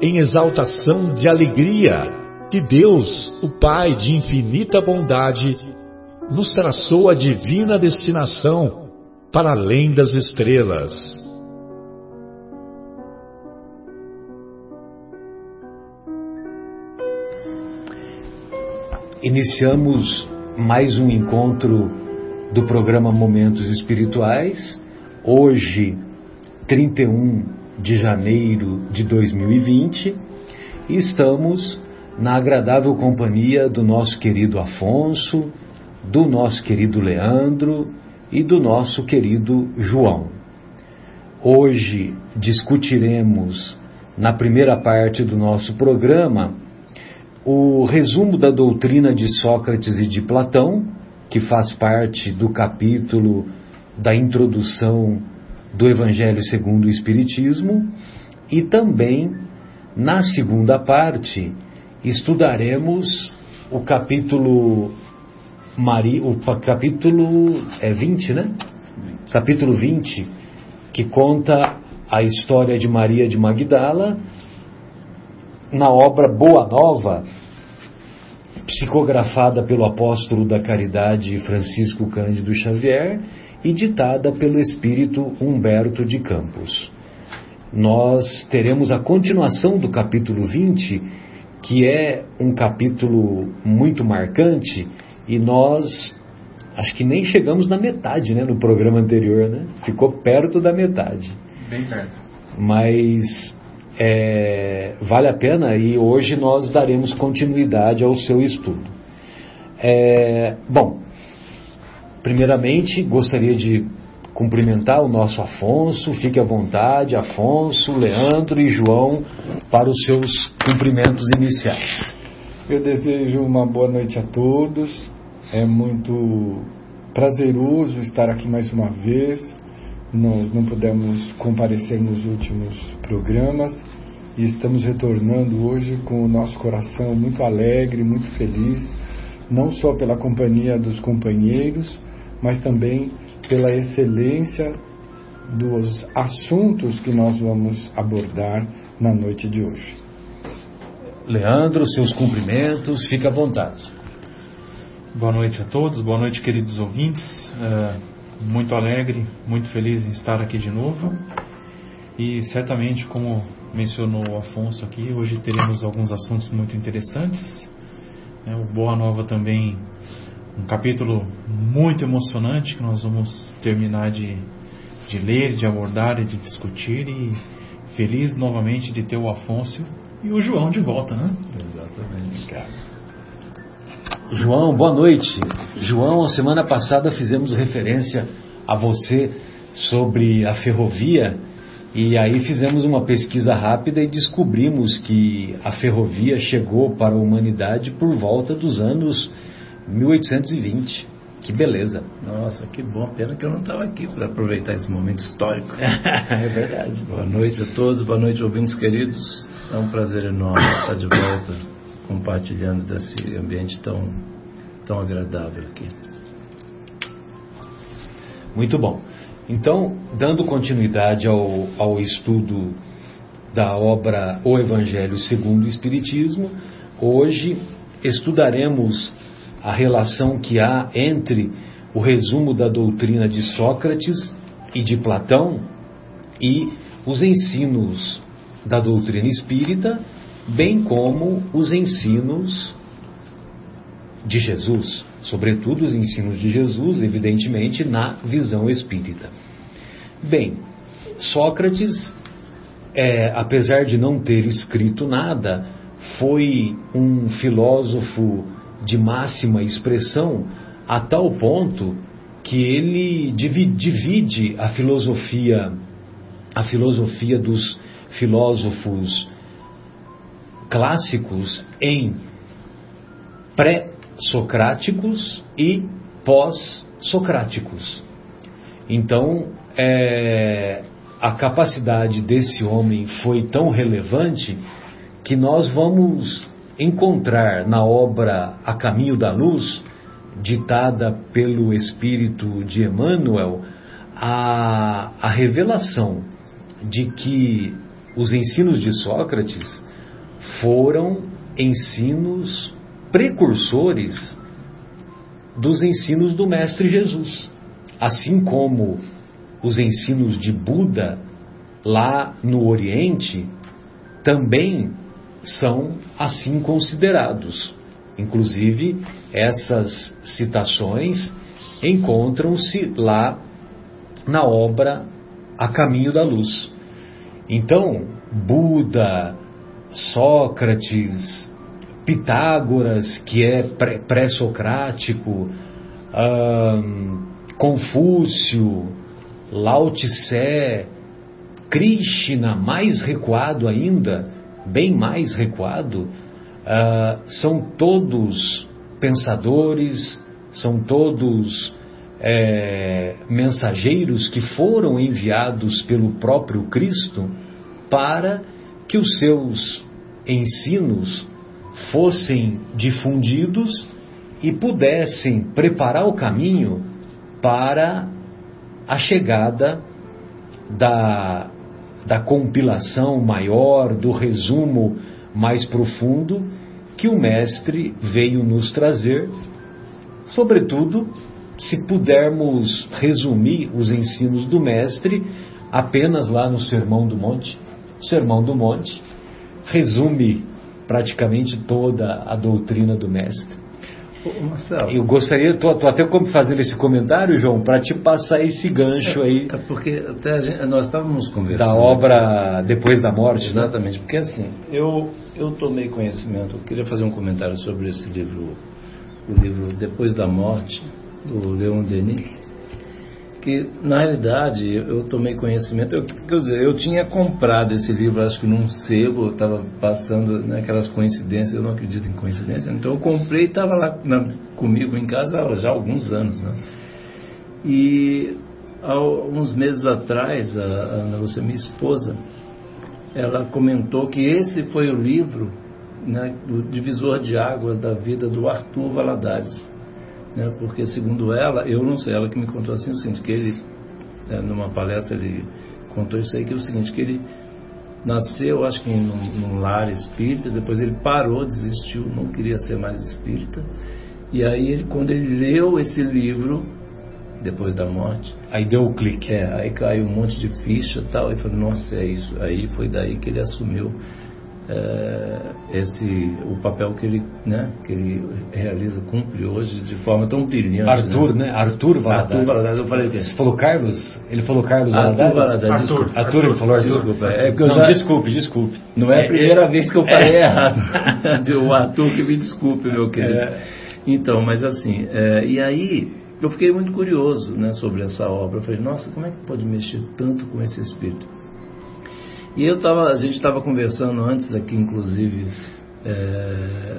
em exaltação de alegria que Deus, o Pai de infinita bondade, nos traçou a divina destinação para além das estrelas. Iniciamos mais um encontro do programa Momentos Espirituais. Hoje, 31 de janeiro de 2020 e estamos na agradável companhia do nosso querido Afonso, do nosso querido Leandro e do nosso querido João. Hoje discutiremos, na primeira parte do nosso programa, o resumo da doutrina de Sócrates e de Platão, que faz parte do capítulo da introdução do Evangelho segundo o Espiritismo e também, na segunda parte, estudaremos o capítulo Maria, o capítulo é 20, né? 20. Capítulo 20, que conta a história de Maria de Magdala na obra Boa Nova, psicografada pelo apóstolo da caridade Francisco Cândido Xavier e ditada pelo espírito Humberto de Campos. Nós teremos a continuação do capítulo 20, que é um capítulo muito marcante, e nós acho que nem chegamos na metade, né, no programa anterior, né? Ficou perto da metade. Bem perto. Mas é, vale a pena e hoje nós daremos continuidade ao seu estudo. É, bom, Primeiramente, gostaria de cumprimentar o nosso Afonso. Fique à vontade, Afonso, Leandro e João, para os seus cumprimentos iniciais. Eu desejo uma boa noite a todos. É muito prazeroso estar aqui mais uma vez. Nós não pudemos comparecer nos últimos programas e estamos retornando hoje com o nosso coração muito alegre, muito feliz, não só pela companhia dos companheiros, mas também pela excelência dos assuntos que nós vamos abordar na noite de hoje. Leandro, seus cumprimentos, fique à vontade. Boa noite a todos, boa noite, queridos ouvintes. É, muito alegre, muito feliz em estar aqui de novo. E certamente, como mencionou o Afonso aqui, hoje teremos alguns assuntos muito interessantes. É, o Boa Nova também um capítulo muito emocionante que nós vamos terminar de, de ler, de abordar e de discutir e feliz novamente de ter o Afonso e o João de volta, né? Exatamente, cara. João, boa noite. João, a semana passada fizemos referência a você sobre a ferrovia e aí fizemos uma pesquisa rápida e descobrimos que a ferrovia chegou para a humanidade por volta dos anos 1820. Que beleza. Nossa, que bom. Pena que eu não estava aqui para aproveitar esse momento histórico. é verdade. Boa noite a todos, boa noite, ouvintes queridos. É um prazer enorme estar de volta compartilhando desse ambiente tão, tão agradável aqui. Muito bom. Então, dando continuidade ao, ao estudo da obra O Evangelho segundo o Espiritismo, hoje estudaremos a relação que há entre o resumo da doutrina de Sócrates e de Platão e os ensinos da doutrina espírita, bem como os ensinos de Jesus, sobretudo os ensinos de Jesus, evidentemente, na visão espírita. Bem, Sócrates, é, apesar de não ter escrito nada, foi um filósofo de máxima expressão a tal ponto que ele divide a filosofia a filosofia dos filósofos clássicos em pré-socráticos e pós-socráticos. Então, é, a capacidade desse homem foi tão relevante que nós vamos encontrar na obra A Caminho da Luz, ditada pelo Espírito de Emmanuel, a, a revelação de que os ensinos de Sócrates foram ensinos precursores dos ensinos do Mestre Jesus. Assim como os ensinos de Buda lá no Oriente também são assim considerados. Inclusive, essas citações encontram-se lá na obra A Caminho da Luz. Então, Buda, Sócrates, Pitágoras, que é pré-socrático, Confúcio, Lao Tse, Krishna, mais recuado ainda, bem mais recuado, uh, são todos pensadores, são todos é, mensageiros que foram enviados pelo próprio Cristo para que os seus ensinos fossem difundidos e pudessem preparar o caminho para a chegada da, da compilação maior, do resumo mais profundo que o Mestre veio nos trazer, sobretudo se pudermos resumir os ensinos do Mestre apenas lá no Sermão do Monte. O Sermão do Monte resume praticamente toda a doutrina do Mestre. Marcelo. Eu gostaria, estou até fazendo esse comentário, João, para te passar esse gancho é, aí. É porque até gente, nós estávamos conversando. Da obra Depois da Morte. Né? Exatamente, né? porque assim, eu, eu tomei conhecimento, eu queria fazer um comentário sobre esse livro, o livro Depois da Morte, do Leon Denis que na realidade eu tomei conhecimento, eu, quer dizer, eu tinha comprado esse livro, acho que num sebo, eu estava passando naquelas né, coincidências, eu não acredito em coincidência, então eu comprei e estava lá na, comigo em casa já há alguns anos, né? E há uns meses atrás, a, a Ana Lúcia, minha esposa, ela comentou que esse foi o livro, né, o divisor de águas da vida do Arthur Valadares né, porque segundo ela, eu não sei, ela que me contou assim o seguinte, que ele, né, numa palestra, ele contou isso aí, que é o seguinte, que ele nasceu, acho que num, num lar espírita, depois ele parou, desistiu, não queria ser mais espírita, e aí ele, quando ele leu esse livro, depois da morte. Aí deu o clique. É, aí caiu um monte de ficha e tal, e falou, nossa, é isso. Aí foi daí que ele assumiu é, esse o papel que ele, né, que ele realiza, cumpre hoje de forma tão brilhante. Arthur, né? né? Arthur Valadares. Arthur Valadares, eu falei o quê? Você falou Carlos? Ele falou Carlos Arthur Valadares? Arthur. Arthur, Arthur, ele falou Arthur. Desculpa, é Não, já... desculpe, desculpe. Não é a primeira é, vez que eu falei é, errado. o Arthur que me desculpe, meu querido. É. Então, mas assim, é, e aí eu fiquei muito curioso né, sobre essa obra. Eu falei, nossa, como é que pode mexer tanto com esse espírito? E eu tava, a gente estava conversando antes aqui, inclusive, é,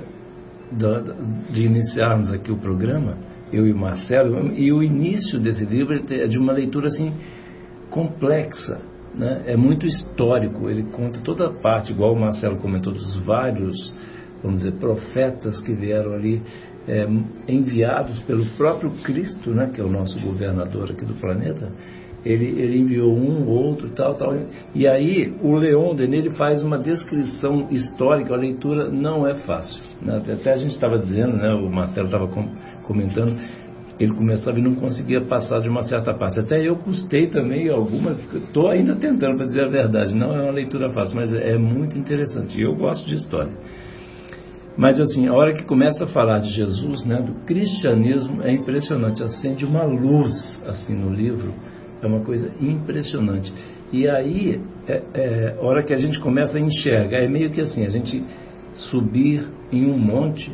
de iniciarmos aqui o programa, eu e o Marcelo, e o início desse livro é de uma leitura assim complexa, né? é muito histórico, ele conta toda a parte, igual o Marcelo comentou, dos vários, vamos dizer, profetas que vieram ali é, enviados pelo próprio Cristo, né? que é o nosso governador aqui do planeta, ele, ele enviou um, outro, tal, tal. E aí o Leon Denis ele faz uma descrição histórica, a leitura não é fácil. Né? Até a gente estava dizendo, né, o Marcelo estava com, comentando, ele começava e não conseguia passar de uma certa parte. Até eu custei também algumas, estou ainda tentando para dizer a verdade. Não é uma leitura fácil, mas é, muito interessante. Eu gosto de história. Mas assim, a hora que começa a falar de Jesus, né, do cristianismo, é impressionante. Acende uma luz assim no livro, é uma coisa impressionante. E aí, é, é, hora que a gente começa a enxergar, é meio que assim, a gente subir em um monte,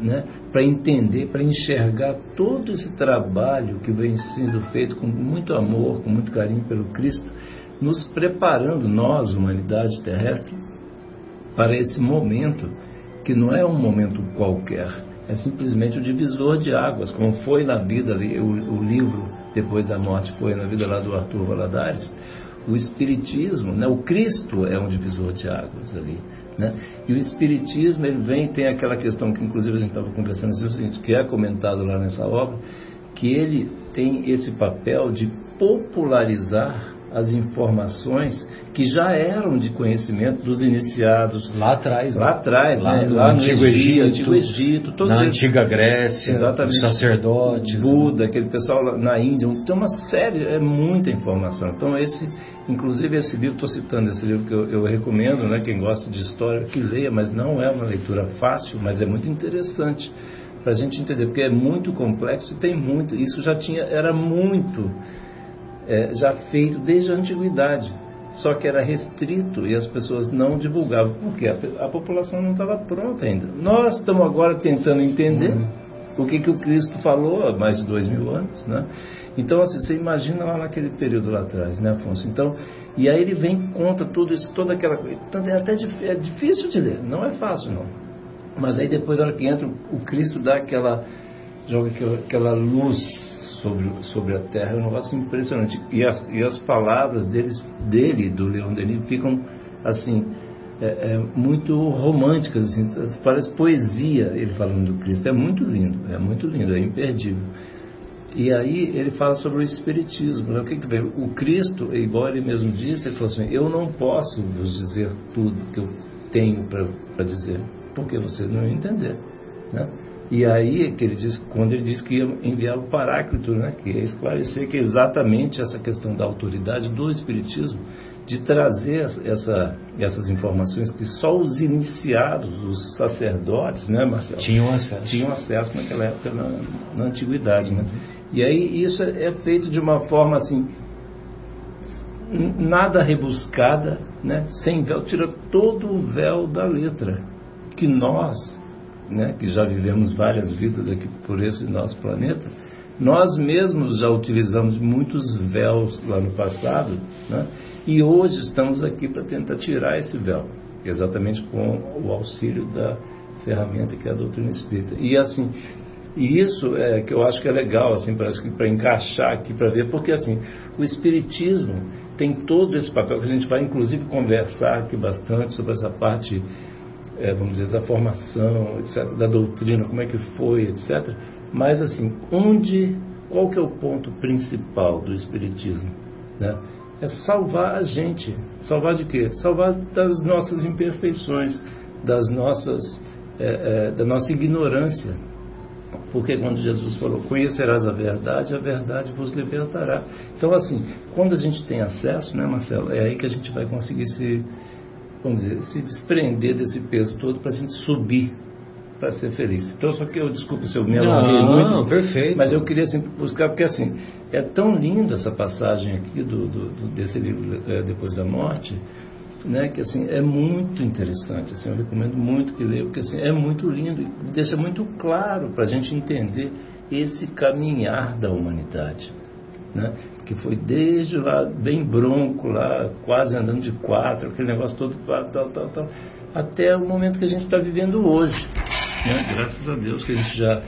né, para entender, para enxergar todo esse trabalho que vem sendo feito com muito amor, com muito carinho pelo Cristo, nos preparando, nós, humanidade terrestre, para esse momento que não é um momento qualquer, é simplesmente o divisor de águas, como foi na vida ali, o, o livro depois da morte foi na vida lá do Arthur Valadares, o Espiritismo, né, o Cristo é um divisor de águas ali. Né? E o Espiritismo ele vem, tem aquela questão que inclusive a gente estava conversando, assim, o seguinte, que é comentado lá nessa obra, que ele tem esse papel de popularizar as informações que já eram de conhecimento dos iniciados lá atrás, lá atrás, lá, né? no, lá no Antigo Egito, Egito todos na Antiga Grécia, exatamente, os sacerdotes, Buda, aquele pessoal na Índia, tem uma série, é muita informação. Então esse, inclusive esse livro, estou citando esse livro que eu, eu recomendo, né? Quem gosta de história que leia, mas não é uma leitura fácil, mas é muito interessante para a gente entender, porque é muito complexo e tem muito. Isso já tinha, era muito é, já feito desde a antiguidade, só que era restrito e as pessoas não divulgavam, porque a, a população não estava pronta ainda. Nós estamos agora tentando entender uhum. o que, que o Cristo falou há mais de dois mil anos, né? Então, assim, você imagina lá naquele período lá atrás, né, Afonso? Então, e aí ele vem conta tudo isso, toda aquela coisa. Então, é até é difícil de ler, não é fácil, não. Mas aí depois, na hora que entra, o Cristo dá aquela, joga aquela luz sobre, sobre a terra, é um negócio impressionante. E as, e as palavras deles, dele, do Leon Denis, ficam assim, é, é, muito românticas, assim, parece poesia ele falando do Cristo. É muito lindo, é muito lindo, é imperdível. E aí ele fala sobre o Espiritismo. Né? O que, que vem? O Cristo, igual ele mesmo disse, ele falou assim: Eu não posso vos dizer tudo que eu tenho para dizer, porque vocês não entender. Né? E aí que ele diz, quando ele diz que ia enviar o Paráclito, né, que ia esclarecer que é exatamente essa questão da autoridade do Espiritismo, de trazer essa, essas informações que só os iniciados, os sacerdotes, né, Marcelo? Tinham acesso. Tinham acesso naquela época, na, na antiguidade, né? E aí isso é, é feito de uma forma assim, nada rebuscada, né? sem véu, tira todo o véu da letra. Que nós, né, que já vivemos várias vidas aqui por esse nosso planeta, nós mesmos já utilizamos muitos véus lá no passado, né, e hoje estamos aqui para tentar tirar esse véu, exatamente com o auxílio da ferramenta que é a doutrina espírita. E assim, e isso é que eu acho que é legal, assim, parece que para encaixar aqui para ver, porque assim, o espiritismo tem todo esse papel que a gente vai inclusive conversar aqui bastante sobre essa parte é, vamos dizer, da formação, etc., da doutrina, como é que foi, etc. Mas, assim, onde, qual que é o ponto principal do Espiritismo? Né? É salvar a gente. Salvar de quê? Salvar das nossas imperfeições, das nossas, é, é, da nossa ignorância. Porque quando Jesus falou, conhecerás a verdade, a verdade vos libertará. Então, assim, quando a gente tem acesso, né, Marcelo, é aí que a gente vai conseguir se vamos dizer, se desprender desse peso todo para a gente subir para ser feliz. Então, só que eu, desculpe se eu me alonguei muito. Não, perfeito. Mas eu queria sempre buscar, porque assim, é tão linda essa passagem aqui do, do, desse livro é, Depois da Morte, né, que assim, é muito interessante. Assim, eu recomendo muito que leia, porque assim, é muito lindo e deixa muito claro para a gente entender esse caminhar da humanidade. Né? Que foi desde lá, bem bronco, lá, quase andando de quatro, aquele negócio todo, tal, tal, tal, até o momento que a gente está vivendo hoje. Né? Graças a Deus que a gente já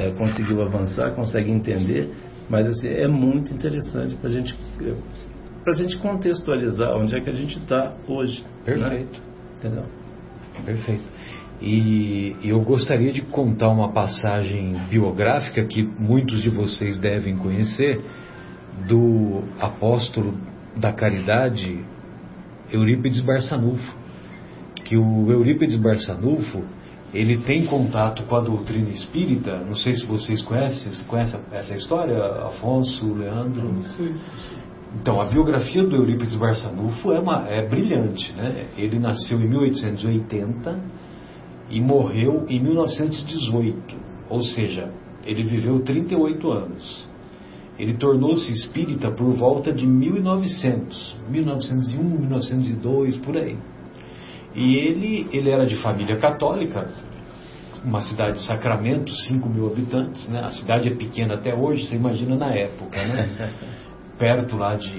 é, conseguiu avançar, consegue entender, mas assim, é muito interessante para gente, a gente contextualizar onde é que a gente está hoje. Né? Perfeito. Né? Entendeu? Perfeito. E eu gostaria de contar uma passagem biográfica que muitos de vocês devem conhecer, do apóstolo da caridade Eurípides Barçanufo, que o Eurípides Barçanufo ele tem contato com a doutrina espírita, não sei se vocês conhecem, você conhece essa história, Afonso, Leandro? Não sei. Então, a biografia do Eurípides Barçanufo é, uma, é brilhante, né? Ele nasceu em 1880 e morreu em 1918, ou seja, ele viveu 38 anos. Ele tornou-se espírita por volta de 1900, 1901, 1902, por aí. E ele, ele era de família católica, uma cidade de Sacramento, 5 mil habitantes, né? A cidade é pequena até hoje, você imagina na época, né? Perto lá de,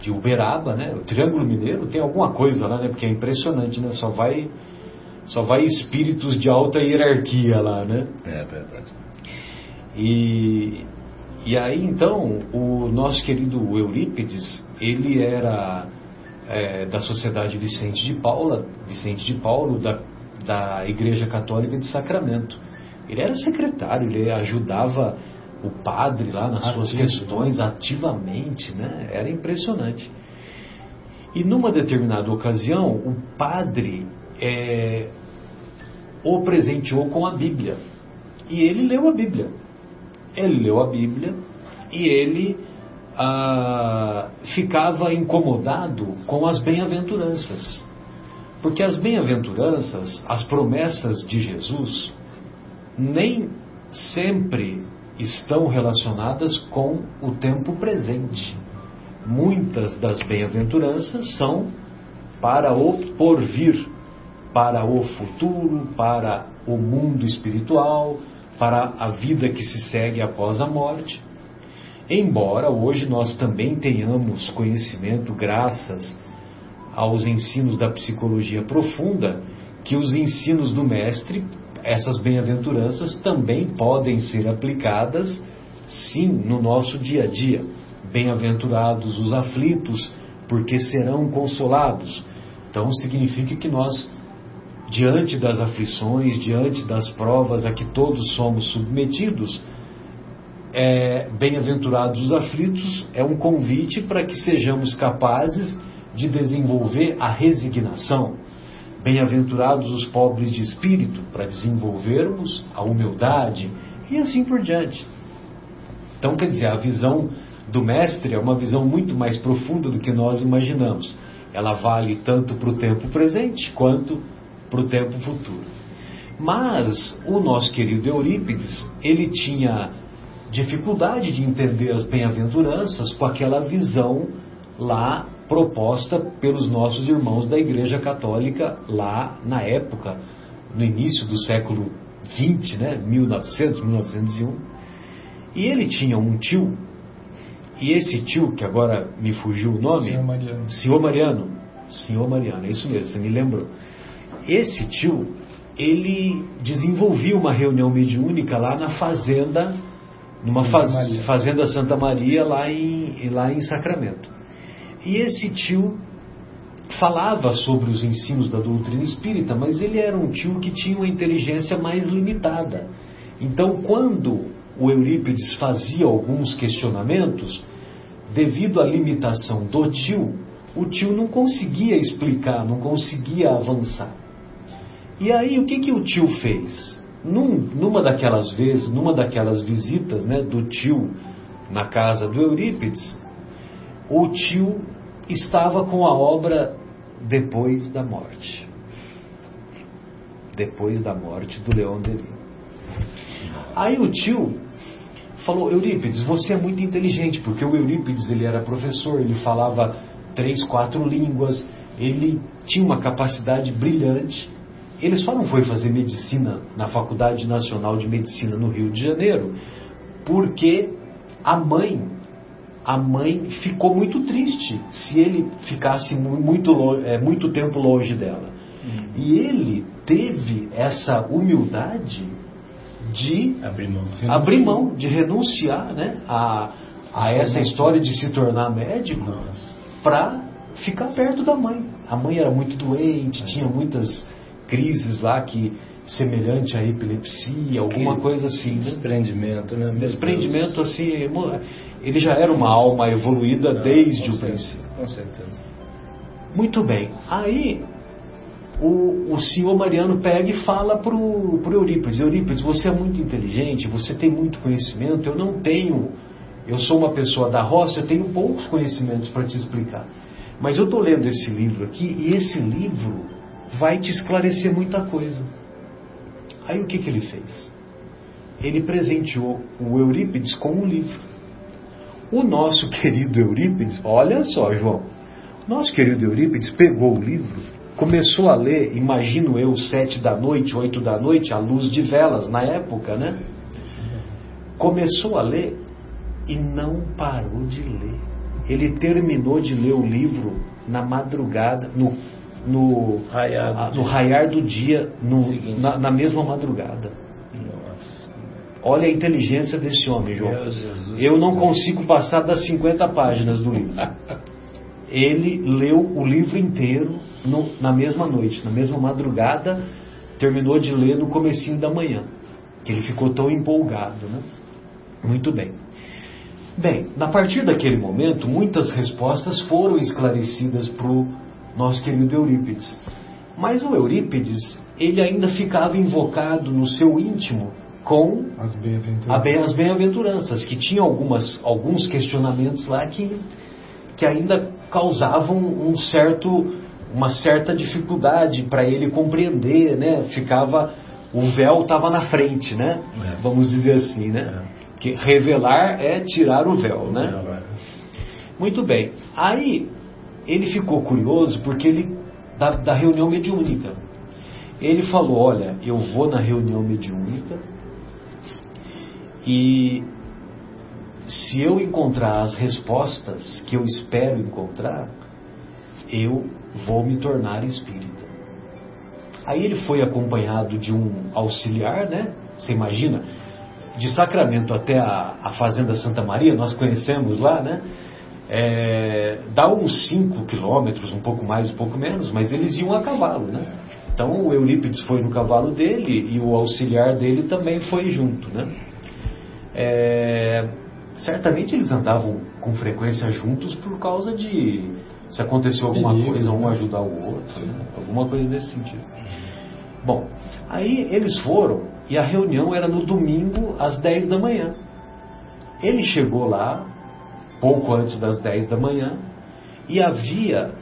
de Uberaba, né? O Triângulo Mineiro tem alguma coisa lá, né? Porque é impressionante, né? Só vai só vai espíritos de alta hierarquia lá, né? É verdade. E, e aí então o nosso querido Eurípides, ele era é, da Sociedade Vicente de Paula, Vicente de Paulo, da, da Igreja Católica de Sacramento. Ele era secretário, ele ajudava o padre lá nas Ativo. suas questões ativamente, né? Era impressionante. E numa determinada ocasião, o padre é, o presenteou com a Bíblia. E ele leu a Bíblia. Ele leu a Bíblia e ele ah, ficava incomodado com as bem-aventuranças. Porque as bem-aventuranças, as promessas de Jesus, nem sempre estão relacionadas com o tempo presente. Muitas das bem-aventuranças são para o porvir, para o futuro, para o mundo espiritual, para a vida que se segue após a morte. Embora hoje nós também tenhamos conhecimento, graças aos ensinos da psicologia profunda, que os ensinos do Mestre, essas bem-aventuranças, também podem ser aplicadas, sim, no nosso dia a dia. Bem-aventurados os aflitos, porque serão consolados. Então significa que nós diante das aflições, diante das provas a que todos somos submetidos, é, bem-aventurados os aflitos é um convite para que sejamos capazes de desenvolver a resignação. Bem-aventurados os pobres de espírito, para desenvolvermos a humildade e assim por diante. Então, quer dizer, a visão do Mestre é uma visão muito mais profunda do que nós imaginamos. Ela vale tanto para o tempo presente quanto para o tempo futuro. Mas o nosso querido Eurípides, ele tinha dificuldade de entender as bem-aventuranças com aquela visão lá proposta pelos nossos irmãos da Igreja Católica lá na época, no início do século 20, né, 1900, 1901. E ele tinha um tio, e esse tio, que agora me fugiu o nome, Senhor Mariano. Senhor Mariano, Senhor Mariano, é isso mesmo, você me lembrou. Esse tio, ele desenvolvia uma reunião mediúnica lá na fazenda, numa Santa faz, fazenda Santa Maria, lá em, lá em Sacramento. E esse tio falava sobre os ensinos da doutrina espírita, mas ele era um tio que tinha uma inteligência mais limitada. Então, quando o Eurípides fazia alguns questionamentos, devido à limitação do tio, o tio não conseguia explicar, não conseguia avançar. E aí, o que, que o tio fez? Num, numa daquelas vezes, numa daquelas visitas né, do tio na casa do Eurípides, o tio estava com a obra Depois da Morte. Depois da morte do Leão Denis. Aí o tio falou, Eurípides, você é muito inteligente, porque o Eurípides ele era professor, ele falava três, quatro línguas, ele tinha uma capacidade brilhante. Ele só não foi fazer medicina na Faculdade Nacional de Medicina no Rio de Janeiro, porque a mãe, a mãe ficou muito triste se ele ficasse muito, é, muito tempo longe dela. Uhum. E ele teve essa humildade de Abrir mão. abrir mão, de renunciar né, a, a essa história de se tornar médico para ficar perto da mãe. A mãe era muito doente, tinha muitas crises lá que semelhante à epilepsia, alguma Que coisa assim. né? Desprendimento, né? Meu Desprendimento Deus. assim, ele já era uma alma evoluída desde Com o certeza, princípio. Com certeza. Muito bem. Aí o, o senhor Mariano pega e fala pro, pro Eurípides, Eurípides, você é muito inteligente, você tem muito conhecimento, eu não tenho, eu sou uma pessoa da roça, eu tenho poucos conhecimentos para te explicar. Mas eu estou lendo esse livro aqui e esse livro vai te esclarecer muita coisa. Aí o que, que ele fez? Ele presenteou o Eurípides com um livro. O nosso querido Eurípides, olha só, João, nosso querido Eurípides pegou o livro, começou a ler, imagino eu, sete da noite, oito da noite, à luz de velas na época, né? Começou a ler e não parou de ler. Ele terminou de ler o livro na madrugada, no, no, raiar, do no raiar do dia, no, na, na, mesma madrugada. Nossa. Olha a inteligência desse homem, João. Eu não consigo passar das 50 páginas do livro. Ele leu o livro inteiro no, na mesma noite, na mesma madrugada, terminou de ler no comecinho da manhã. Que ele ficou tão empolgado, né? Muito bem. Bem, a partir daquele momento, muitas respostas foram esclarecidas para o nosso querido Eurípides. Mas o Eurípides, ele ainda ficava invocado no seu íntimo com as bem-aventuranças, bem que tinha algumas, alguns questionamentos lá que, que ainda causavam um certo, uma certa dificuldade para ele compreender, né? Ficava o véu estava na frente, né? É. Vamos dizer assim, né? É. Que revelar é tirar o véu, né? Muito bem. Aí ele ficou curioso porque ele da, da reunião mediúnica. Ele falou: Olha, eu vou na reunião mediúnica e se eu encontrar as respostas que eu espero encontrar, eu vou me tornar espírita. Aí ele foi acompanhado de um auxiliar, né? Você imagina? de Sacramento até a, a Fazenda Santa Maria, nós conhecemos lá, né? É, dá uns 5 quilômetros, um pouco mais, um pouco menos, mas eles iam a cavalo, né? Então o Eurípides foi no cavalo dele e o auxiliar dele também foi junto, né? É, certamente eles andavam com frequência juntos por causa de se aconteceu alguma Perigo, coisa, um né? ajudar o outro, né? alguma coisa desse sentido. Bom, aí eles foram e a reunião era no domingo às 10 da manhã. Ele chegou lá, pouco antes das 10 da manhã, e havia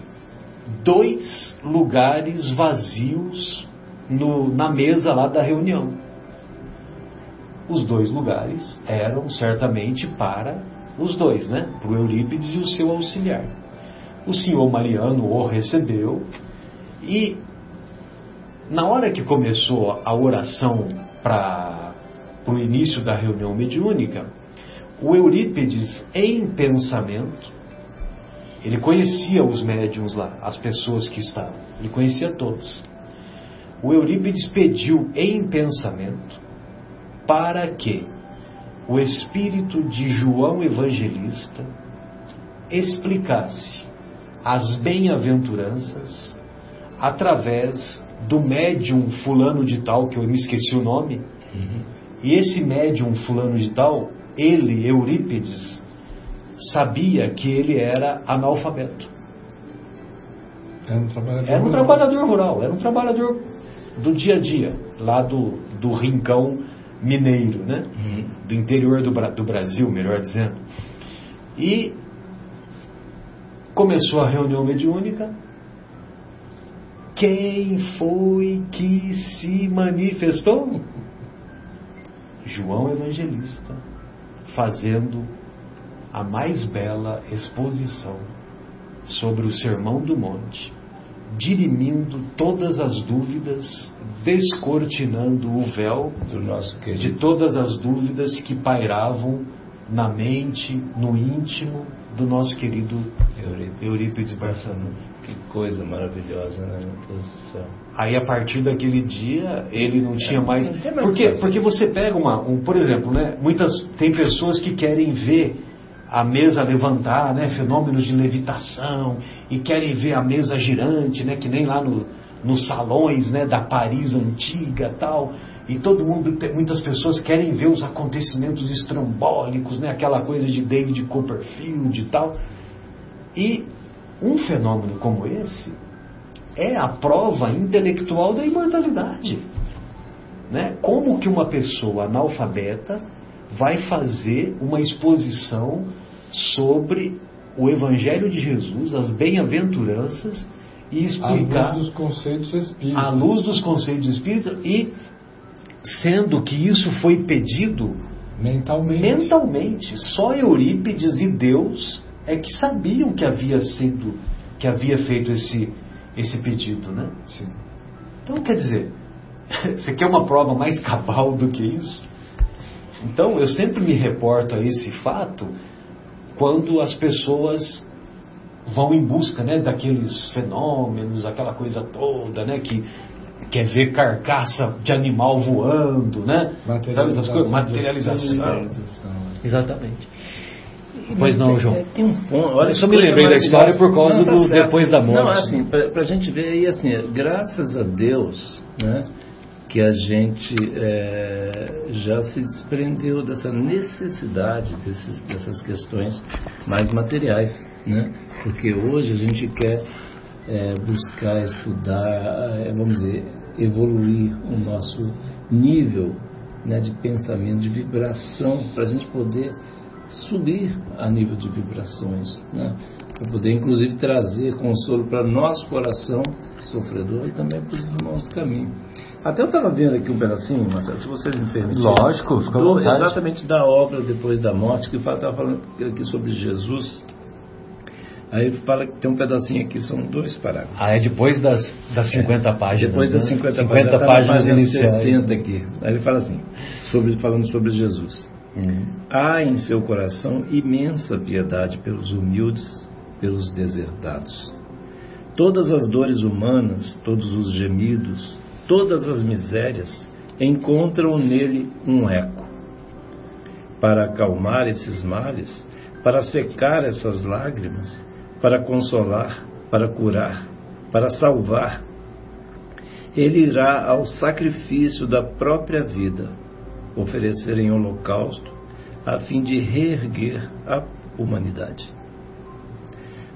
dois lugares vazios no, na mesa lá da reunião. Os dois lugares eram certamente para os dois, né? Para o Eurípides e o seu auxiliar. O senhor Mariano o recebeu e na hora que começou a oração para o início da reunião mediúnica, o Eurípides, em pensamento, ele conhecia os médiums lá, as pessoas que estavam, ele conhecia todos. O Eurípides pediu em pensamento para que o espírito de João Evangelista explicasse as bem-aventuranças através do médium fulano de tal, que eu me esqueci o nome, uhum. e esse médium fulano de tal, ele, Eurípides, sabia que ele era analfabeto. Era um trabalhador, era um rural. trabalhador rural, era um trabalhador do dia a dia, lá do, do rincão mineiro, né? Uhum. Do interior do, do Brasil, melhor dizendo. E começou a reunião mediúnica, quem foi que se manifestou? João Evangelista, fazendo a mais bela exposição sobre o Sermão do Monte, dirimindo todas as dúvidas, descortinando o véu de todas as dúvidas que pairavam na mente, no íntimo do nosso querido Eurípides Barçanufo. Que coisa maravilhosa, né? Meu Deus do céu. Aí a partir daquele dia ele não tinha mais. Não mais porque, porque você pega uma. Um, por exemplo, né? Muitas. Tem pessoas que querem ver a mesa levantar, né? Fenômenos de levitação, e querem ver a mesa girante, né? Que nem lá no, nos salões né? da Paris antiga tal. E todo mundo, muitas pessoas querem ver os acontecimentos estrambólicos, né? Aquela coisa de David Copperfield e tal. E um fenômeno como esse é a prova intelectual da imortalidade. Né? Como que uma pessoa analfabeta vai fazer uma exposição sobre o Evangelho de Jesus, as bem-aventuranças e explicar à luz dos conceitos espíritas, à luz dos conceitos espíritas e sendo que isso foi pedido mentalmente. mentalmente. Só Eurípides e Deus é que sabiam que havia sido, que havia feito esse, esse pedido, né? Sim. Então, quer dizer, você quer uma prova mais cabal do que isso? Então, eu sempre me reporto a esse fato quando as pessoas vão em busca né, daqueles fenômenos, aquela coisa toda, né, que quer ver carcaça de animal voando, né? Sabe essas coisas? Materialização. Exatamente. Pois não, João. Tem um ponto. Olha, Eu só me lembrei da história por causa Não, tá do certo. depois da Não, morte. assim, pra, pra gente ver aí, assim, graças a Deus, né, que a gente é, já se desprendeu dessa necessidade desses, dessas questões mais materiais, né? Porque hoje a gente quer é, buscar estudar, é, vamos dizer, evoluir o nosso nível né, de pensamento, de vibração, para a gente poder subir a nível de vibrações, né? para poder inclusive trazer consolo para nosso coração sofredor e também para os irmãos do caminho. Até eu estava vendo aqui um pedacinho, Marcelo, se vocês me permitirem. Lógico, fica do-. Exatamente da obra depois da morte, que estava falando aqui sobre Jesus. Aí ele fala que tem um pedacinho aqui, são dois parágrafos. Ah, é depois das, das 50 páginas. Depois das né? 50, 50 páginas, tá na páginas página iniciais. 60 aqui. Aí ele fala assim, sobre, falando sobre Jesus. Uhum. Há em seu coração imensa piedade pelos humildes, pelos deserdados. Todas as dores humanas, todos os gemidos, todas as misérias encontram nele um eco. Para acalmar esses males, para secar essas lágrimas, para consolar, para curar, para salvar, ele irá ao sacrifício da própria vida, oferecer em holocausto, a fim de reerguer a humanidade.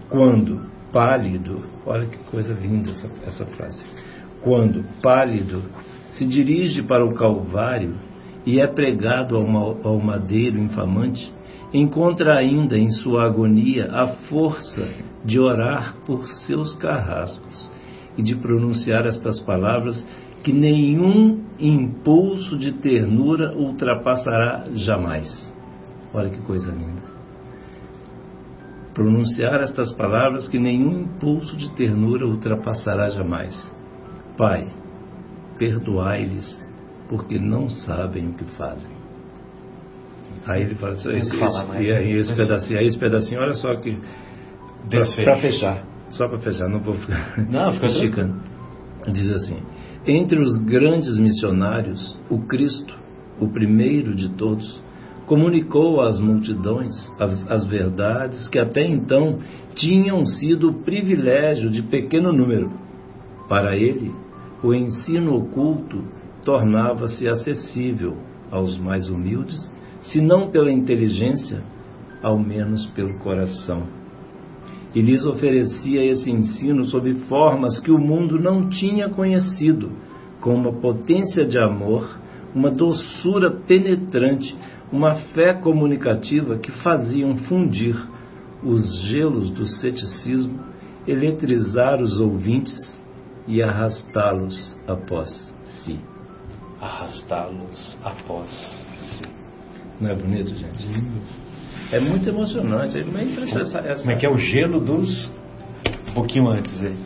Quando pálido, olha que coisa linda essa, essa frase. Quando pálido se dirige para o Calvário e é pregado ao, ao madeiro infamante, encontra ainda em sua agonia a força de orar por seus carrascos e de pronunciar estas palavras que nenhum impulso de ternura ultrapassará jamais. Olha que coisa linda. Pronunciar estas palavras que nenhum impulso de ternura ultrapassará jamais. Pai, perdoai-lhes, porque não sabem o que fazem. Aí ele fala esse, esse- mais, e aí né? esse pedacinho, aí esse pedacinho, olha só que para fechar, só para fechar, não vou ficar Não, fica esticando. Diz assim: Entre os grandes missionários, o Cristo, o primeiro de todos, comunicou às multidões as, as verdades que até então tinham sido privilégio de pequeno número. Para ele, o ensino oculto tornava-se acessível aos mais humildes, se não pela inteligência, ao menos pelo coração e lhes oferecia esse ensino sob formas que o mundo não tinha conhecido, com uma potência de amor, uma doçura penetrante, uma fé comunicativa que faziam fundir os gelos do ceticismo, eletrizar os ouvintes e arrastá-los após si. Arrastá-los após. Não é bonito, gente? É muito emocionante. É meio impressionante essa, essa- Como é que é o gelo dos. Um pouquinho antes aí.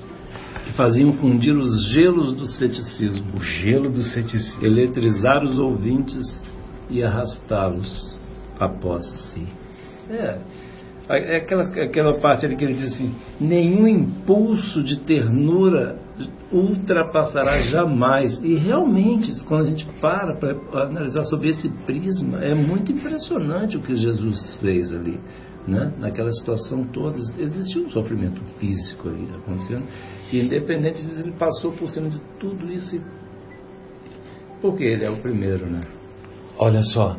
que faziam fundir os gelos do ceticismo. O gelo do ceticismo. eletrizar os ouvintes e arrastá-los após si. É, é aquela, aquela parte ali que ele diz assim: nenhum impulso de ternura ultrapassará jamais. E realmente, quando a gente para para analisar sobre esse prisma, é muito impressionante o que Jesus fez ali. Né? Naquela situação toda, existia um sofrimento físico ali acontecendo, e independente disso, ele passou por cima de tudo isso porque ele é o primeiro, né? Olha só,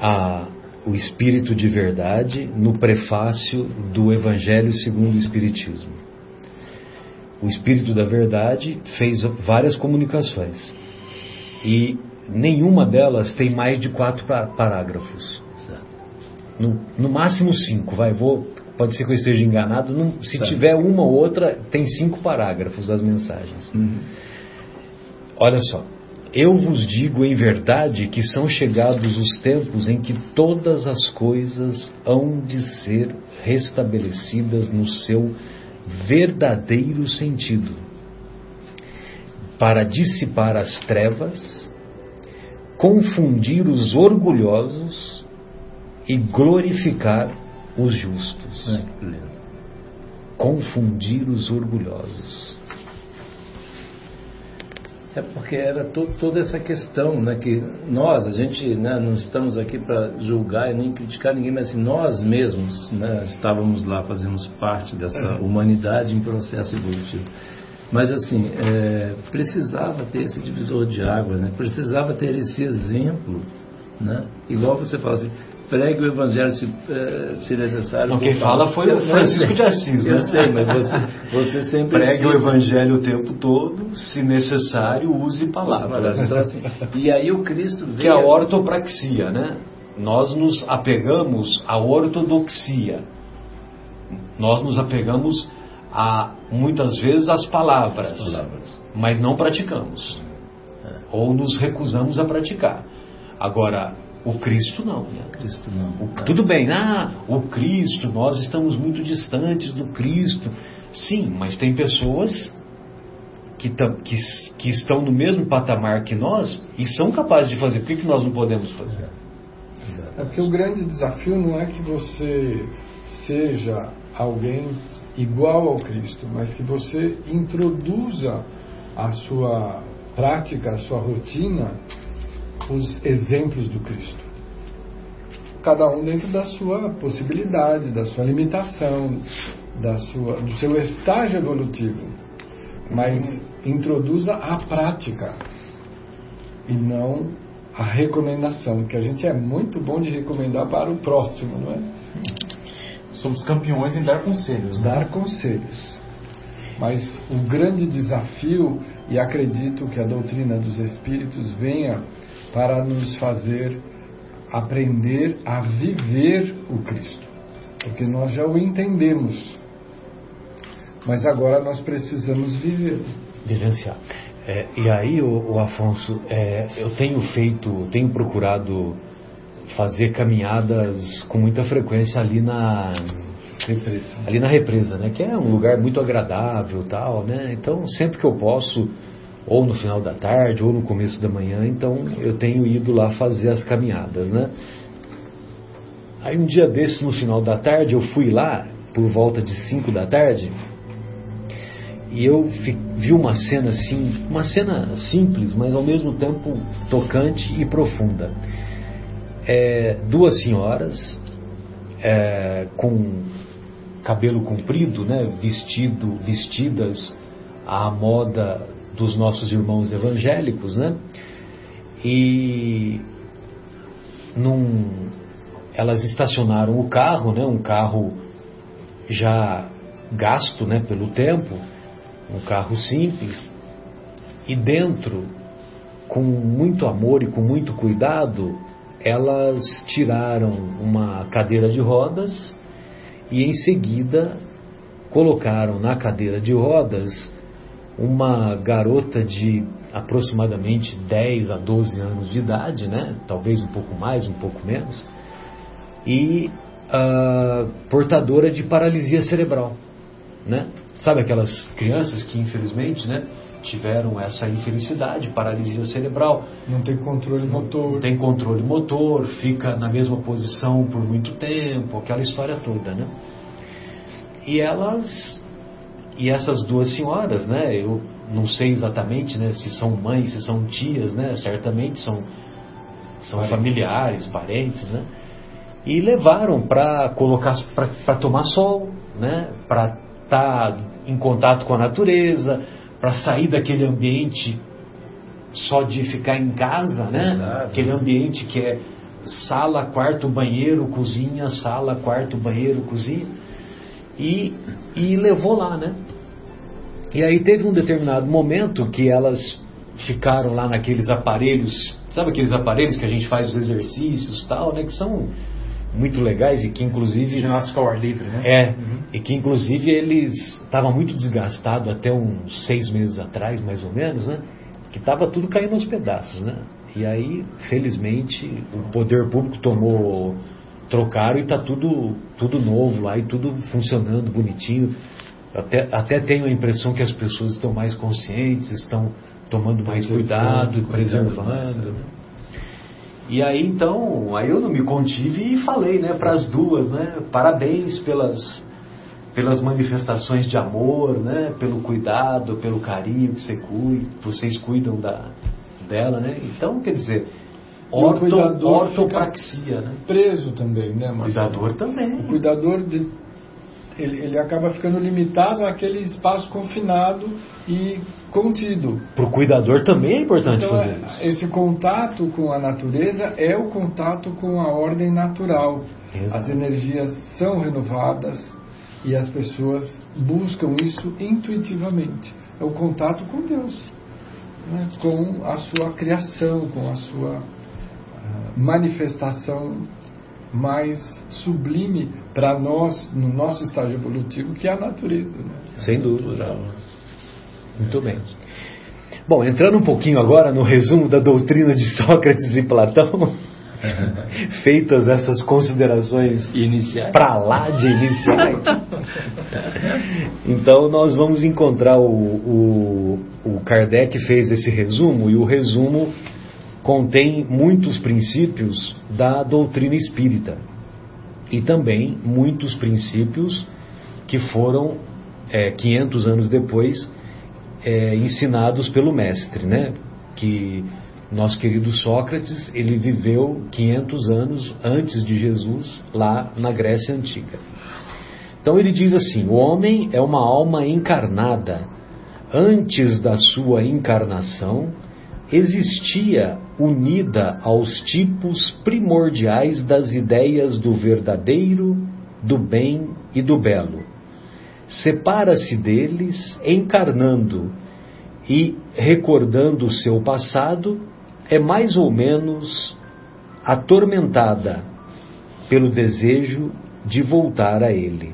a- o Espírito de Verdade no prefácio do Evangelho segundo o Espiritismo. O Espírito da Verdade fez várias comunicações e nenhuma delas tem mais de quatro pa- parágrafos. No, no máximo cinco, vai, vou, pode ser que eu esteja enganado. não- se tiver uma ou outra, tem cinco parágrafos das mensagens. Uhum. Olha só, Eu vos digo em verdade que são chegados os tempos em que todas as coisas hão de ser restabelecidas no seu verdadeiro sentido, para dissipar as trevas, confundir os orgulhosos e glorificar os justos. É, confundir os orgulhosos. É porque era to, toda essa questão, né, que nós, a gente né, não estamos aqui para julgar e nem criticar ninguém, mas assim, nós mesmos né, estávamos lá, fazemos parte dessa humanidade em processo evolutivo. Mas assim, é, precisava ter esse divisor de águas, né, precisava ter esse exemplo. Né, igual você fala assim, pregue o evangelho se, eh, se necessário. Não, quem fala foi o Francisco de Assis, né? Eu sei, mas você, você sempre. Pregue o evangelho o tempo todo, se necessário, use palavras. Então, assim, e aí o Cristo veio. Que é a ortopraxia, né? Nós nos apegamos à ortodoxia. Nós nos apegamos a, muitas vezes, às palavras, As palavras. mas não praticamos. É. Ou nos recusamos a praticar. Agora, o Cristo não. Né? Cristo não. O, tudo bem, ah, o Cristo, nós estamos muito distantes do Cristo. Sim, mas tem pessoas que, que, que estão no mesmo patamar que nós e são capazes de fazer. Por que, que nós não podemos fazer? É porque o grande desafio não é que você seja alguém igual ao Cristo, mas que você introduza a sua prática, a sua rotina os exemplos do Cristo. Cada um dentro da sua possibilidade, da sua limitação, da sua, do seu estágio evolutivo. Mas introduza a prática e não a recomendação, que a gente é muito bom de recomendar para o próximo, não é? Somos campeões em dar conselhos. Né? Dar conselhos. Mas o grande desafio, e acredito que a doutrina dos Espíritos venha para nos fazer aprender a viver o Cristo. Porque nós já o entendemos, mas agora nós precisamos viver. Vivenciar. É, e aí, o, Afonso, é, eu tenho feito, tenho procurado fazer caminhadas com muita frequência ali na represa. ali na represa, né? Que é um lugar muito agradável, tal, né? Então, sempre que eu posso, ou no final da tarde, ou no começo da manhã, então eu tenho ido lá fazer as caminhadas, né? Aí um dia desses, no final da tarde, eu fui lá, por volta de 5 da tarde, e eu vi uma cena assim, uma cena simples, mas ao mesmo tempo tocante e profunda. É, duas senhoras é, com cabelo comprido, né, vestido, vestidas à moda dos nossos irmãos evangélicos, né? E num, elas estacionaram o carro, né? Um carro já gasto, né? Pelo tempo, um carro simples. E dentro, com muito amor e com muito cuidado, elas tiraram uma cadeira de rodas e em seguida colocaram na cadeira de rodas uma garota de aproximadamente 10 a 12 anos de idade, né? talvez um pouco mais, um pouco menos, e uh, portadora de paralisia cerebral. Né? Sabe aquelas crianças que infelizmente né, tiveram essa infelicidade, paralisia cerebral. Não tem controle motor. Não tem controle motor, fica na mesma posição por muito tempo, aquela história toda. Né? E elas e essas duas senhoras, né, eu não sei exatamente né, se são mães, se são tias, né, certamente são, são parentes. familiares, parentes, né, e levaram para colocar para tomar sol, né, para estar tá em contato com a natureza, para sair daquele ambiente só de ficar em casa, né, Exato. aquele ambiente que é sala, quarto, banheiro, cozinha, sala, quarto, banheiro, cozinha e, e levou lá, né? E aí teve um determinado momento que elas ficaram lá naqueles aparelhos, sabe aqueles aparelhos que a gente faz os exercícios tal, né? Que são muito legais e que inclusive ginástica ao ar livre, né? É uhum. e que inclusive eles estavam muito desgastados até uns seis meses atrás, mais ou menos, né? que estava tudo caindo aos pedaços, né? E aí, felizmente, o poder público tomou, trocaram e está tudo, tudo novo lá e tudo funcionando bonitinho. Até, até tenho a impressão que as pessoas estão mais conscientes, estão tomando mais cuidado e preservando. Né? E aí então, aí eu não me contive e falei, né, para as duas, né, parabéns pelas pelas manifestações de amor, né, pelo cuidado, pelo carinho que você cuida, vocês cuidam da dela, né? Então, quer dizer, orto, ortopraxia, né? Preso também, né, Marcelo? Cuidador também. O cuidador de ele, ele acaba ficando limitado àquele espaço confinado e contido. Para o cuidador também é importante então, fazer isso. Esse contato com a natureza é o contato com a ordem natural. Exato. As energias são renovadas e as pessoas buscam isso intuitivamente. É o contato com Deus, né? com a sua criação, com a sua manifestação mais sublime para nós, no nosso estágio evolutivo, que é a natureza. Né? Sem dúvida. Muito bem. Bom, entrando um pouquinho agora no resumo da doutrina de Sócrates e Platão, feitas essas considerações iniciais para lá de iniciais. então nós vamos encontrar o, o, o Kardec fez esse resumo e o resumo contém muitos princípios da doutrina espírita e também muitos princípios que foram é, 500 anos depois é, ensinados pelo mestre, né? Que nosso querido Sócrates ele viveu 500 anos antes de Jesus lá na Grécia antiga. Então ele diz assim: o homem é uma alma encarnada. Antes da sua encarnação, existia unida aos tipos primordiais das ideias do verdadeiro, do bem e do belo. Separa-se deles, encarnando e recordando o seu passado, é mais ou menos atormentada pelo desejo de voltar a ele.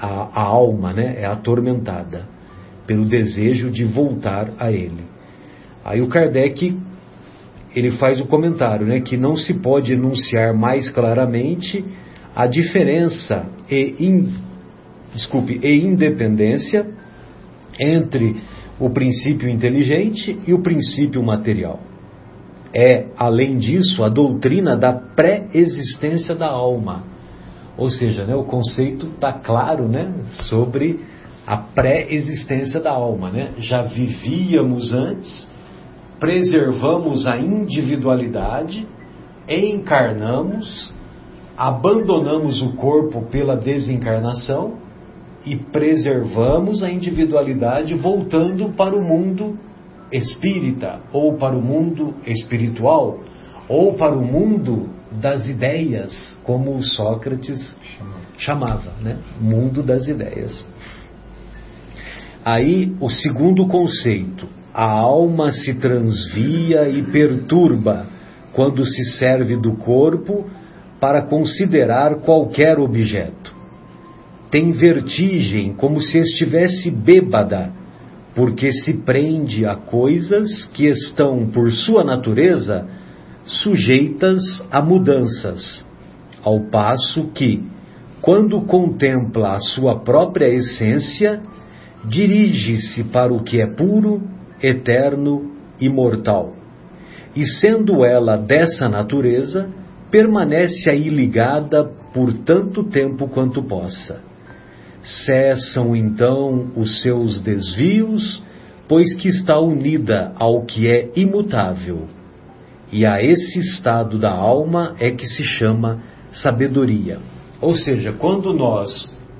A, a alma né, é atormentada pelo desejo de voltar a ele. Aí o Kardec ele faz o comentário, né, que não se pode enunciar mais claramente a diferença e in, desculpe, e independência entre o princípio inteligente e o princípio material. É, além disso, a doutrina da pré-existência da alma. Ou seja, né, o conceito está claro né, sobre a pré-existência da alma. Né? Já vivíamos antes preservamos a individualidade, encarnamos, abandonamos o corpo pela desencarnação e preservamos a individualidade voltando para o mundo espírita ou para o mundo espiritual ou para o mundo das ideias, como Sócrates chamava, né? Mundo das ideias. Aí o segundo conceito, a alma se transvia e perturba quando se serve do corpo para considerar qualquer objeto. Tem vertigem como se estivesse bêbada, porque se prende a coisas que estão, por sua natureza, sujeitas a mudanças, ao passo que, quando contempla a sua própria essência, dirige-se para o que é puro eterno, imortal. E sendo ela dessa natureza, permanece aí ligada por tanto tempo quanto possa. Cessam então os seus desvios, pois que está unida ao que é imutável. E a esse estado da alma é que se chama sabedoria. Ou seja, quando nós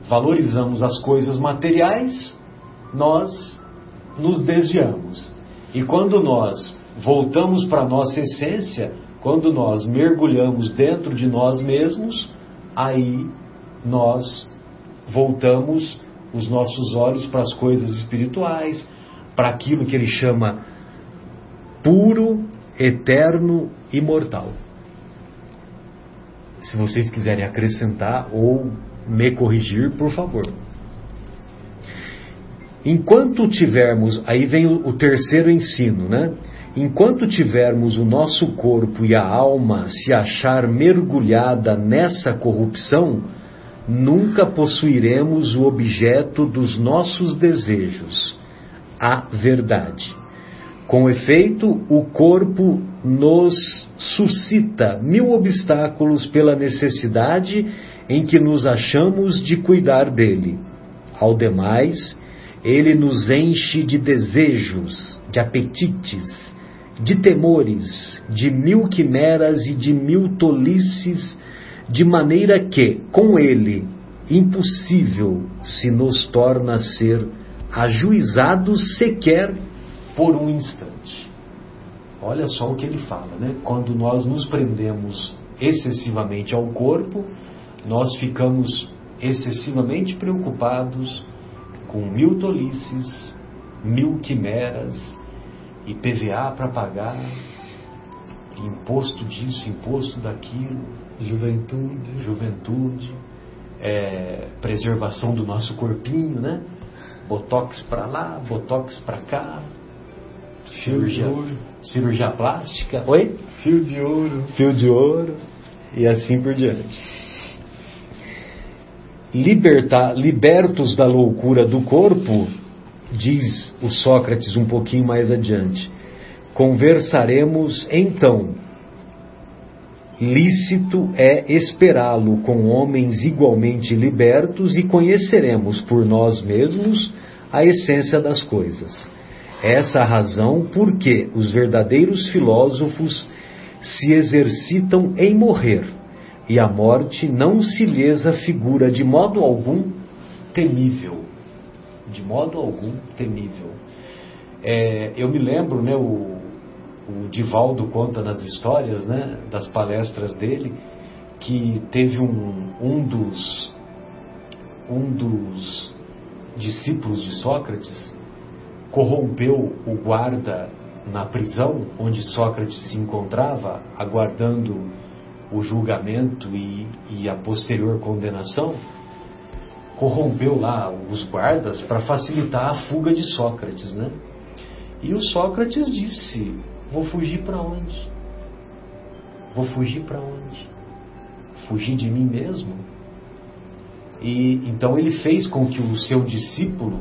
valorizamos as coisas materiais, nós nos desviamos. E quando nós voltamos para a nossa essência, quando nós mergulhamos dentro de nós mesmos, aí nós voltamos os nossos olhos para as coisas espirituais, para aquilo que ele chama puro, eterno, imortal. Se vocês quiserem acrescentar ou me corrigir, por favor. Enquanto tivermos, aí vem o, terceiro ensino, né? Enquanto tivermos o nosso corpo e a alma se achar mergulhada nessa corrupção, nunca possuiremos o objeto dos nossos desejos, a verdade. Com efeito, o corpo nos suscita mil obstáculos pela necessidade em que nos achamos de cuidar dele. Ao demais, ele nos enche de desejos, de apetites, de temores, de mil quimeras e de mil tolices, de maneira que, com ele, impossível se nos torna ser ajuizados sequer por um instante. Olha só o que ele fala, né? Quando nós nos prendemos excessivamente ao corpo, nós ficamos excessivamente preocupados com mil tolices, mil quimeras, IPVA para pagar, imposto disso, imposto daquilo, juventude, juventude, é, preservação do nosso corpinho, né? Botox para lá, botox para cá, cirurgia, cirurgia plástica, oi? Fio de ouro, fio de ouro. E assim por diante. Libertar, libertos da loucura do corpo, diz o Sócrates um pouquinho mais adiante. Conversaremos então. Lícito é esperá-lo com homens igualmente libertos e conheceremos por nós mesmos a essência das coisas. Essa a razão por que os verdadeiros filósofos se exercitam em morrer, e a morte não se lhes afigura de modo algum temível de modo algum temível. É, eu me lembro, né, o, o Divaldo conta nas histórias, né, das palestras dele, que teve um, um dos um dos discípulos de Sócrates corrompeu o guarda na prisão onde Sócrates se encontrava, aguardando o julgamento e, e a posterior condenação corrompeu lá os guardas para facilitar a fuga de Sócrates, né? E o Sócrates disse: Vou fugir para onde? Vou fugir para onde? Fugir de mim mesmo? E então ele fez com que o seu discípulo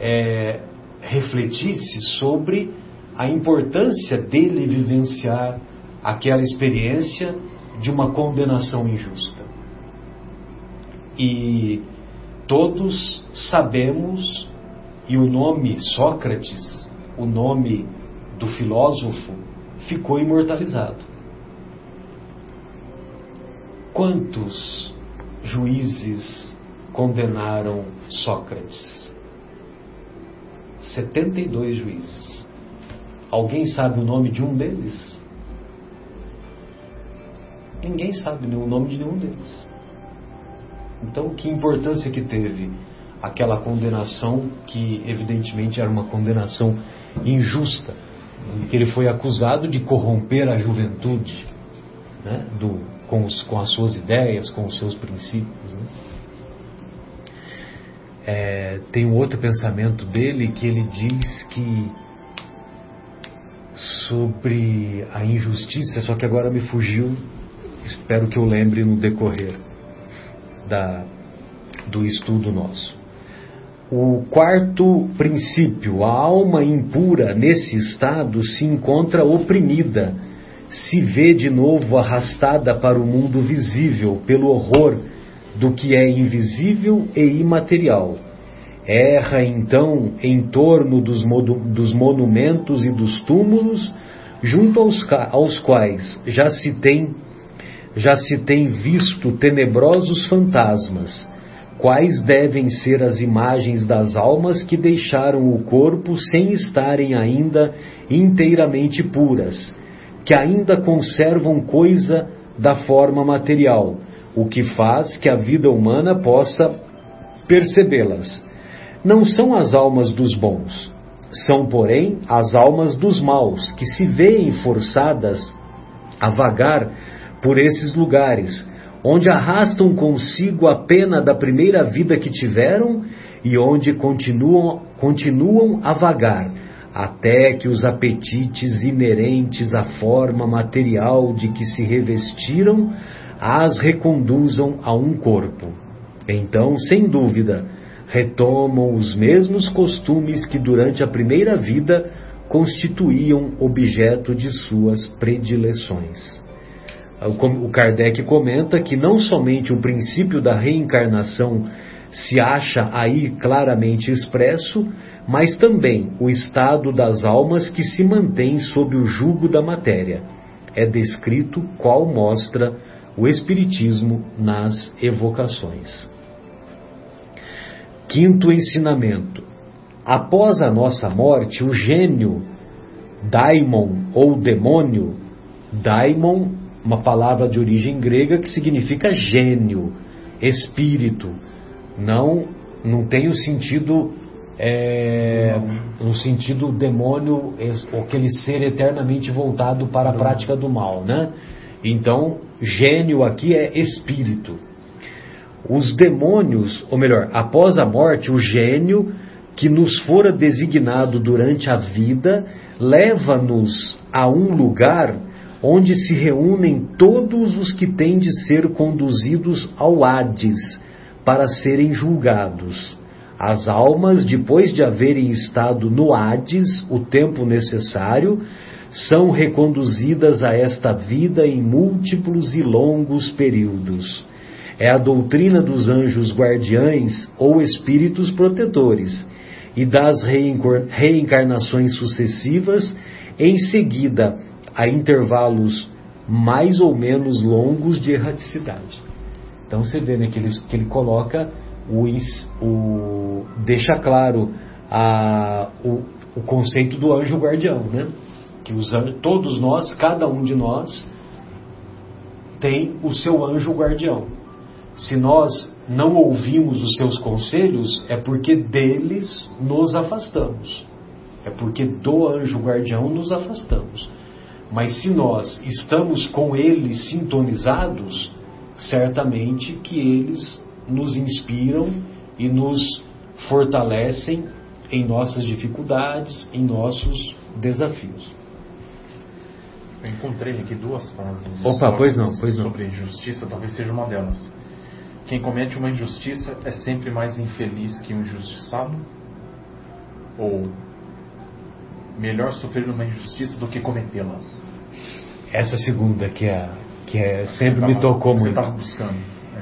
é, refletisse sobre a importância dele vivenciar aquela experiência de uma condenação injusta. E todos sabemos, e o nome Sócrates, o nome do filósofo, ficou imortalizado. Quantos juízes condenaram Sócrates? 72 juízes. Alguém sabe o nome de um deles? Ninguém sabe o nome de nenhum deles. Então, que importância que teve aquela condenação que evidentemente era uma condenação injusta, que ele foi acusado de corromper a juventude, né, do, com, os, com, as suas ideias, com os seus princípios. Né. É, tem um outro pensamento dele que ele diz que sobre a injustiça, só que agora me fugiu, espero que eu lembre no decorrer da, do estudo nosso. O quarto princípio, a alma impura nesse estado se encontra oprimida, se vê de novo arrastada para o mundo visível pelo horror do que é invisível e imaterial. Erra então em torno dos, dos monumentos e dos túmulos, junto aos, aos quais já se tem já se tem visto tenebrosos fantasmas, quais devem ser as imagens das almas que deixaram o corpo sem estarem ainda inteiramente puras, que ainda conservam coisa da forma material, o que faz que a vida humana possa percebê-las. Não são as almas dos bons, são, porém, as almas dos maus, que se veem forçadas a vagar por esses lugares, onde arrastam consigo a pena da primeira vida que tiveram e onde continuam continuam a vagar até que os apetites inerentes à forma material de que se revestiram as reconduzam a um corpo. Então, sem dúvida, retomam os mesmos costumes que durante a primeira vida constituíam objeto de suas predileções. O Kardec comenta que não somente o princípio da reencarnação se acha aí claramente expresso, mas também o estado das almas que se mantém sob o jugo da matéria. É descrito qual mostra o Espiritismo nas evocações. Quinto ensinamento: após a nossa morte, o gênio, daimon ou demônio, daimon, uma palavra de origem grega que significa gênio, espírito, não não tem o sentido é, no sentido demônio, aquele ser eternamente voltado para a prática do mal, né? Então, gênio aqui é espírito. Os demônios, ou melhor, após a morte, o gênio que nos fora designado durante a vida leva-nos a um lugar onde se reúnem todos os que têm de ser conduzidos ao Hades para serem julgados. As almas, depois de haverem estado no Hades o tempo necessário, são reconduzidas a esta vida em múltiplos e longos períodos. É a doutrina dos anjos guardiães ou espíritos protetores e das reencarnações sucessivas, em seguida a intervalos mais ou menos longos de erraticidade. Então você vê né, que, ele, que ele coloca o, o deixa claro a, o, o conceito do anjo guardião, né? que os, todos nós, cada um de nós, tem o seu anjo guardião. Se nós não ouvimos os seus conselhos, é porque deles nos afastamos. É porque do anjo guardião nos afastamos. Mas se nós estamos com ele sintonizados, certamente que eles nos inspiram e nos fortalecem em nossas dificuldades, em nossos desafios. Eu encontrei aqui duas frases Opa, pois não, pois não. sobre injustiça, talvez seja uma delas. Quem comete uma injustiça é sempre mais infeliz que um injustiçado? Ou melhor sofrer uma injustiça do que cometê-la? Essa segunda que é que é sempre me tocou você muito. Você buscando.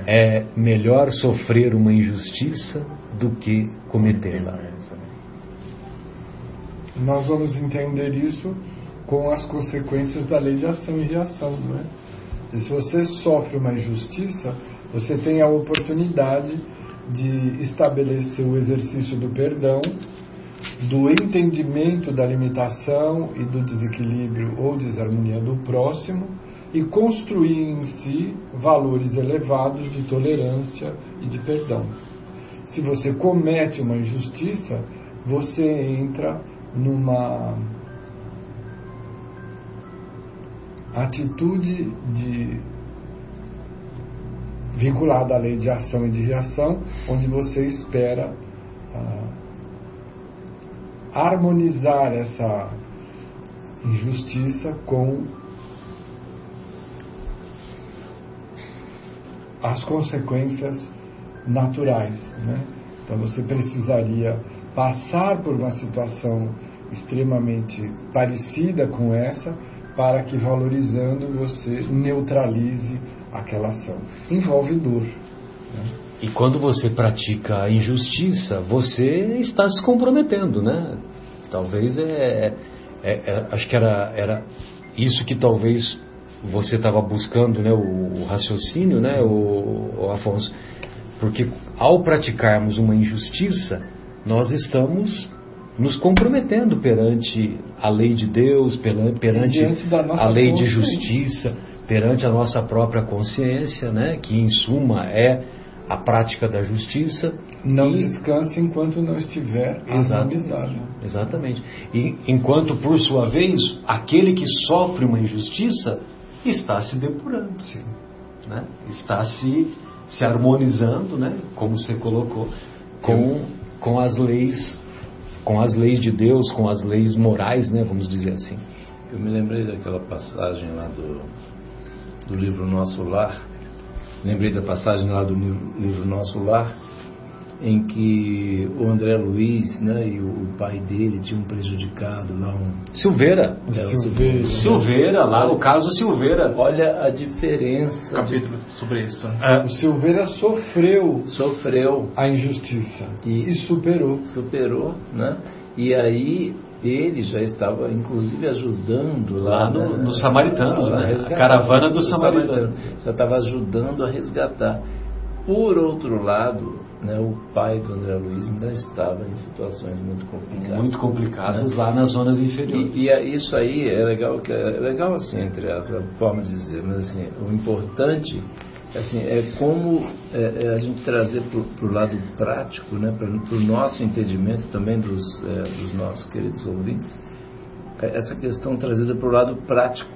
É. é melhor sofrer uma injustiça do que cometê-la. Nós vamos entender isso com as consequências da lei de ação e reação, não é? E se você sofre uma injustiça, você tem a oportunidade de estabelecer o exercício do perdão, do entendimento da limitação e do desequilíbrio ou desarmonia do próximo e construir em si valores elevados de tolerância e de perdão. Se você comete uma injustiça, você entra numa atitude de vinculada à lei de ação e de reação, onde você espera ah, harmonizar essa injustiça com as consequências naturais. Né? Então você precisaria passar por uma situação extremamente parecida com essa para que valorizando você neutralize aquela ação. Envolve dor. Né? E quando você pratica a injustiça, você está se comprometendo, né? Talvez é, é, é acho que era, era isso que talvez você estava buscando, né? O, o raciocínio, né? O, o Afonso, porque ao praticarmos uma injustiça, nós estamos nos comprometendo perante a lei de Deus, perante a lei de justiça, perante a nossa própria consciência, né, que em suma é a prática da justiça. Não e... descanse enquanto não estiver exatamente, exatamente. E enquanto, por sua vez, aquele que sofre uma injustiça está se depurando, Sim. Né? está se, se harmonizando, né? como você colocou, com, com as leis com as leis de Deus, com as leis morais, né, vamos dizer assim. Eu me lembrei daquela passagem lá do, do livro Nosso Lar, lembrei da passagem lá do livro Nosso Lar, em que o André Luiz né, e o pai dele tinham prejudicado lá um. Silveira. É, Silveira. Silveira. Silveira, lá no caso Silveira. Olha a diferença. Capítulo de... sobre isso. Né? É. O Silveira sofreu. Sofreu. A injustiça. E, e superou. Superou, né? E aí ele já estava, inclusive, ajudando lá, lá no, né, no Samaritanos, né? A caravana do Samaritano. Já estava ajudando a resgatar. Por outro lado, né, o pai do André Luiz ainda estava em situações muito complicadas. Muito complicadas né? lá nas zonas inferiores. E, e, isso aí é legal, que é legal assim, entre a, a forma de dizer, mas assim, o importante assim, é como é, é a gente trazer para o lado prático, né, para o nosso entendimento também dos, é, dos nossos queridos ouvintes, é, essa questão trazida para o lado prático,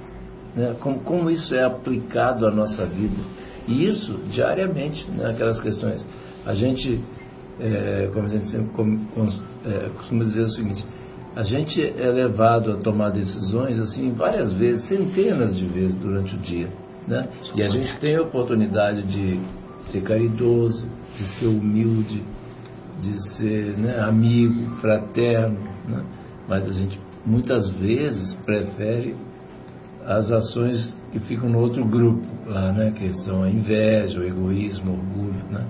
né, como, como isso é aplicado à nossa vida. E isso diariamente, né, aquelas questões. A gente, é, como a gente sempre é, costuma dizer o seguinte, a gente é levado a tomar decisões assim várias vezes, centenas de vezes durante o dia. Né? E a gente tem a oportunidade de ser caridoso, de ser humilde, de ser né, amigo, fraterno, né? mas a gente muitas vezes prefere as ações que ficam no outro grupo lá, né? Que são a inveja, o egoísmo, o orgulho, né?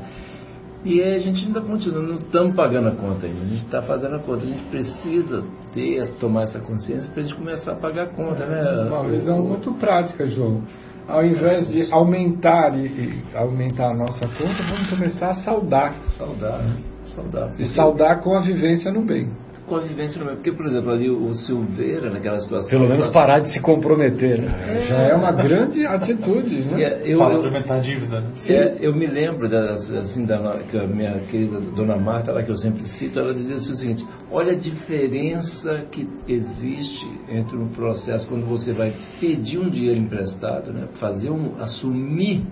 E a gente ainda continua, não estamos pagando a conta ainda, a gente está fazendo a conta, a gente precisa ter, tomar essa consciência para a gente começar a pagar a conta, né? Uma visão muito prática, João. Ao invés de aumentar e, e aumentar a nossa conta, vamos começar a saudar. Saudar, né? Saudar. E saudar com a vivência no bem convivência no meio. Porque, por exemplo, ali o Silveira, naquela situação. Pelo menos parar de se comprometer. Né? É, já é uma grande atitude. Né? É, eu, Para aumentar a dívida. Né? É, eu me lembro das, assim, da que a minha querida dona Marta, lá que eu sempre cito, ela dizia assim, o seguinte: olha a diferença que existe entre um processo quando você vai pedir um dinheiro emprestado, né, fazer um, assumir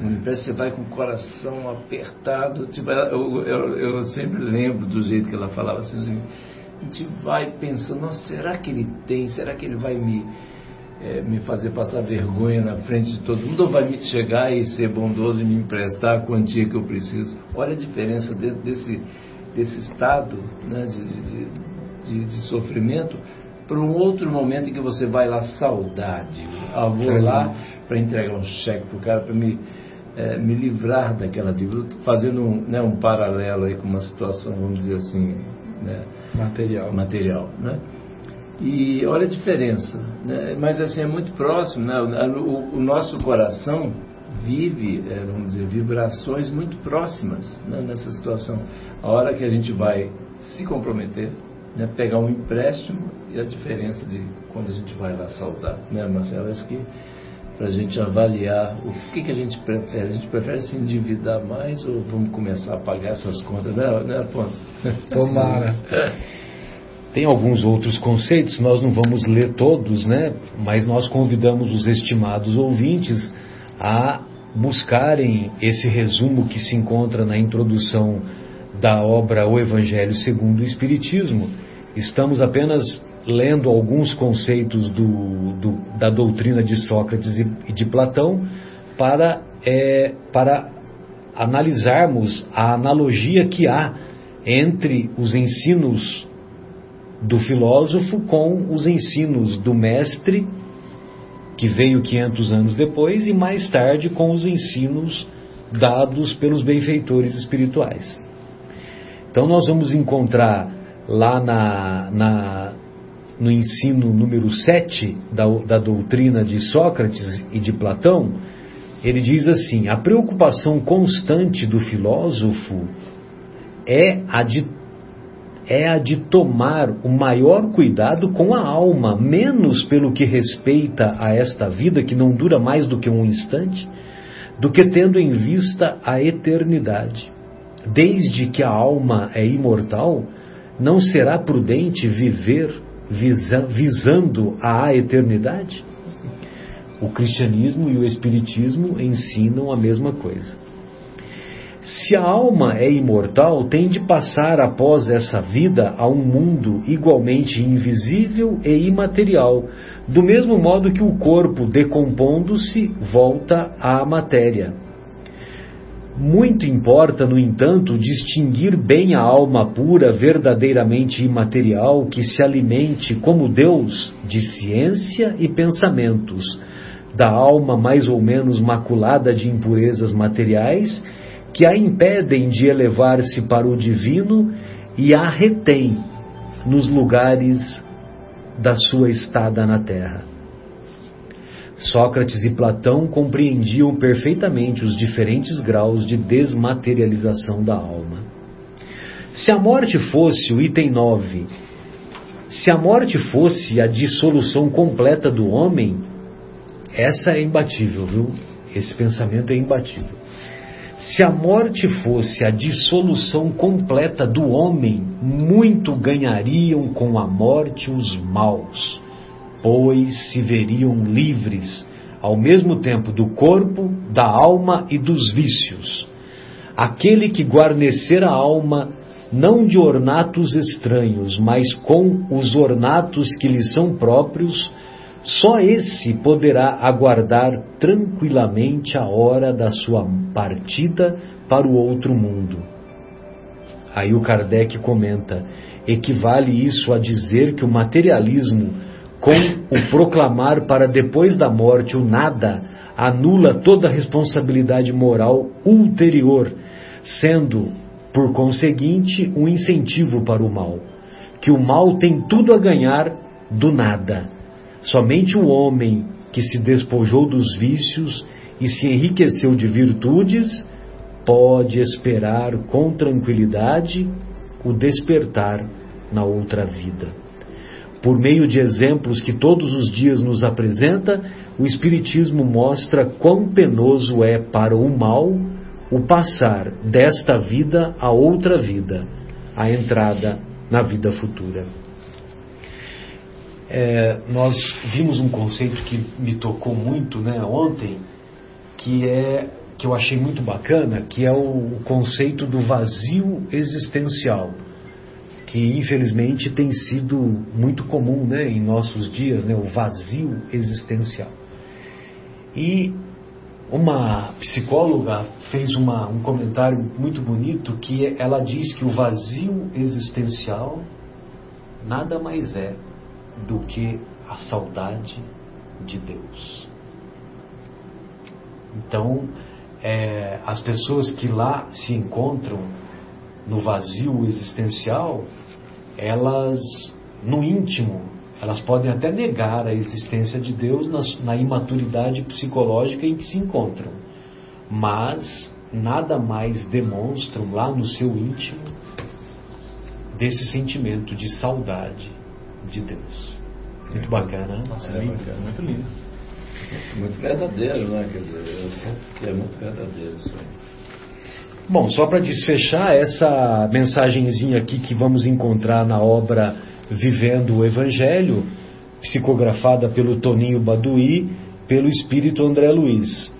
um empréstimo, você vai com o coração apertado. Tipo, eu, eu, eu sempre lembro do jeito que ela falava assim, a gente vai pensando, nossa, será que ele tem? Será que ele vai me, é, me fazer passar vergonha na frente de todo mundo? Ou vai me chegar e ser bondoso e me emprestar a quantia que eu preciso? Olha a diferença de, desse, desse estado né, de, de, de, de sofrimento para um outro momento em que você vai lá saudade. Ah, vou lá para entregar um cheque para o cara, para me, é, me livrar daquela dívida. Fazendo um, né, um paralelo aí com uma situação, vamos dizer assim, né, material. material né? E olha a diferença, né? mas assim é muito próximo, né? o, o nosso coração vive, é, vamos dizer, vibrações muito próximas né? nessa situação. A hora que a gente vai se comprometer, né? pegar um empréstimo e a diferença de quando a gente vai lá saudar, né, Marcelo? Acho que para a gente avaliar o que, que a gente prefere. A gente prefere se endividar mais ou vamos começar a pagar essas contas, né, né Afonso? Tomara. Tem alguns outros conceitos, nós não vamos ler todos, né? Mas nós convidamos os estimados ouvintes a buscarem esse resumo que se encontra na introdução da obra O Evangelho segundo o Espiritismo. Estamos apenas lendo alguns conceitos do, do, da doutrina de Sócrates e de Platão para, é, para analisarmos a analogia que há entre os ensinos do filósofo com os ensinos do mestre, que veio 500 anos depois, e mais tarde com os ensinos dados pelos benfeitores espirituais. Então, nós vamos encontrar lá na, na, no ensino número 7 da, da doutrina de Sócrates e de Platão, ele diz assim: a preocupação constante do filósofo é a de é a de tomar o maior cuidado com a alma, menos pelo que respeita a esta vida que não dura mais do que um instante, do que tendo em vista a eternidade. Desde que a alma é imortal, não será prudente viver visa, visando a eternidade? O cristianismo e o espiritismo ensinam a mesma coisa. Se a alma é imortal, tem de passar após essa vida a um mundo igualmente invisível e imaterial, do mesmo modo que o corpo, decompondo-se, volta à matéria. Muito importa, no entanto, distinguir bem a alma pura, verdadeiramente imaterial, que se alimente, como Deus, de ciência e pensamentos, da alma mais ou menos maculada de impurezas materiais que a impedem de elevar-se para o divino e a retém nos lugares da sua estada na terra. Sócrates e Platão compreendiam perfeitamente os diferentes graus de desmaterialização da alma. Se a morte fosse o item 9, se a morte fosse a dissolução completa do homem, essa é imbatível, viu? Esse pensamento é imbatível. Se a morte fosse a dissolução completa do homem, muito ganhariam com a morte os maus, pois se veriam livres, ao mesmo tempo do corpo, da alma e dos vícios. Aquele que guarnecer a alma não de ornatos estranhos, mas com os ornatos que lhe são próprios, só esse poderá aguardar tranquilamente a hora da sua partida para o outro mundo. Aí o Kardec comenta: equivale isso a dizer que o materialismo, com o proclamar para depois da morte o nada, anula toda responsabilidade moral ulterior, sendo, por conseguinte, um incentivo para o mal. Que o mal tem tudo a ganhar do nada Somente o homem que se despojou dos vícios e se enriqueceu de virtudes pode esperar com tranquilidade o despertar na outra vida. Por meio de exemplos que todos os dias nos apresenta, o Espiritismo mostra quão penoso é para o mal o passar desta vida a outra vida, a entrada na vida futura. É, nós vimos um conceito que me tocou muito né, ontem, que é que eu achei muito bacana, que é o, o conceito do vazio existencial, que infelizmente tem sido muito comum né, em nossos dias, né, o vazio existencial. E uma psicóloga fez uma, um comentário muito bonito que ela diz que o vazio existencial nada mais é do que a saudade de Deus. Então, é, as pessoas que lá se encontram no vazio existencial, elas, no íntimo, elas podem até negar a existência de Deus na, na imaturidade psicológica em que se encontram, mas nada mais demonstram lá no seu íntimo desse sentimento de saudade de Deus. Muito bacana, né? Nossa, é, lindo. Bacana, muito lindo. Muito verdadeiro, né? Quer dizer, eu sinto que é muito verdadeiro isso aí. Bom, só para desfechar essa mensagenzinha aqui que vamos encontrar na obra Vivendo o Evangelho, psicografada pelo Toninho Baduí, pelo espírito André Luiz.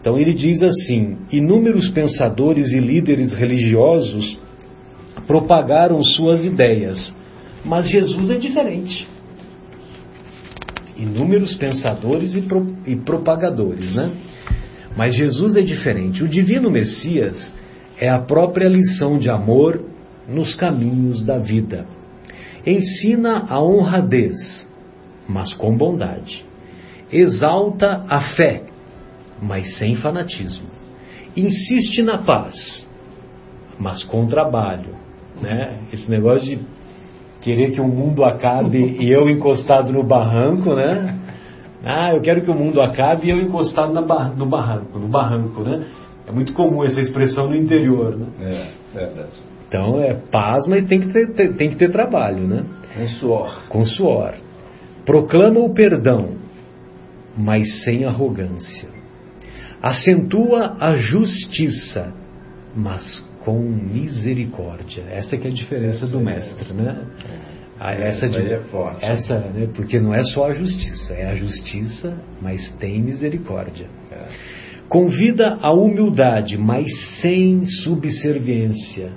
Então ele diz assim: inúmeros pensadores e líderes religiosos propagaram suas ideias mas Jesus é diferente. Inúmeros pensadores e, pro, e propagadores, né? Mas Jesus é diferente. O divino Messias é a própria lição de amor nos caminhos da vida. Ensina a honradez, mas com bondade. Exalta a fé, mas sem fanatismo. Insiste na paz, mas com trabalho. Né? Esse negócio de querer que o mundo acabe e eu encostado no barranco, né? Ah, eu quero que o mundo acabe e eu encostado na bar no barranco, no barranco, né? É muito comum essa expressão no interior, né? É, é verdade. Então é paz, mas tem que ter, tem que ter trabalho, né? Com suor. Com suor. Proclama o perdão, mas sem arrogância. Acentua a justiça, mas com misericórdia. Essa que é a diferença essa do mestre, né? Ah, essa, essa de, é forte. Essa, né? Porque não é só a justiça, é a justiça, mas tem misericórdia. É. Convida à humildade, mas sem subserviência.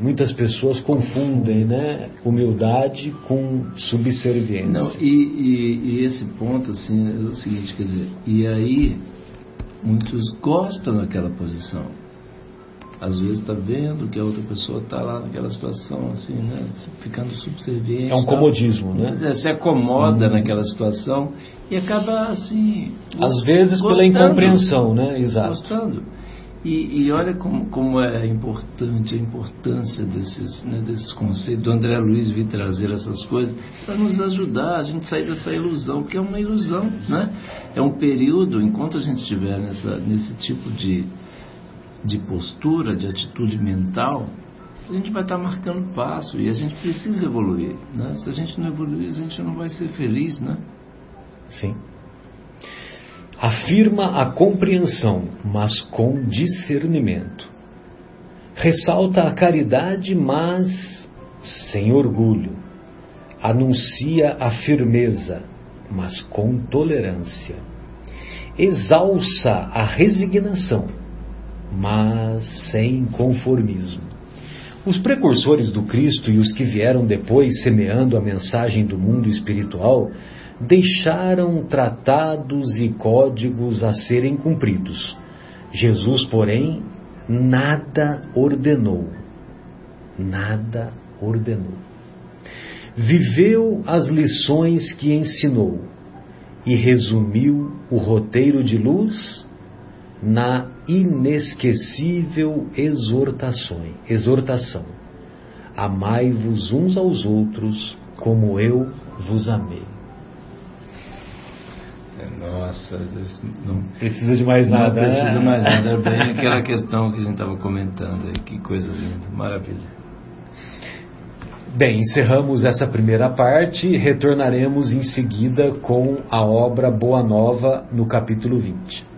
Muitas pessoas confundem, né? Humildade com subserviência. Não, e, e, e esse ponto, assim, é o seguinte, quer dizer, e aí muitos gostam daquela posição às vezes está vendo que a outra pessoa está lá naquela situação, assim, né? Ficando subserviente. É um comodismo, né? É, se acomoda hum. naquela situação e acaba assim. Às vezes gostando, pela incompreensão, né? Exato. Gostando. E, e, olha como, como é importante a importância desses, né, desses conceitos. Do André Luiz vir trazer essas coisas para nos ajudar a gente sair dessa ilusão, porque é uma ilusão, né? É um período, enquanto a gente estiver nessa, nesse tipo de, de postura, de atitude mental, a gente vai estar marcando passo e a gente precisa evoluir. Né? Se a gente não evoluir, a gente não vai ser feliz, né? Sim. Afirma a compreensão, mas com discernimento. Ressalta a caridade, mas sem orgulho. Anuncia a firmeza, mas com tolerância. Exalça a resignação, mas sem conformismo. Os precursores do Cristo e os que vieram depois semeando a mensagem do mundo espiritual deixaram tratados e códigos a serem cumpridos. Jesus, porém, nada ordenou. Nada ordenou. Viveu as lições que ensinou e resumiu o roteiro de luz na inesquecível exortação. exortação. Amai-vos uns aos outros como eu vos amei. Nossa, não precisa de mais nada. Não precisa de mais nada. É bem aquela questão que a gente estava comentando. Que coisa linda, maravilha. Bem, encerramos essa primeira parte. Retornaremos em seguida com a obra Boa Nova no capítulo 20.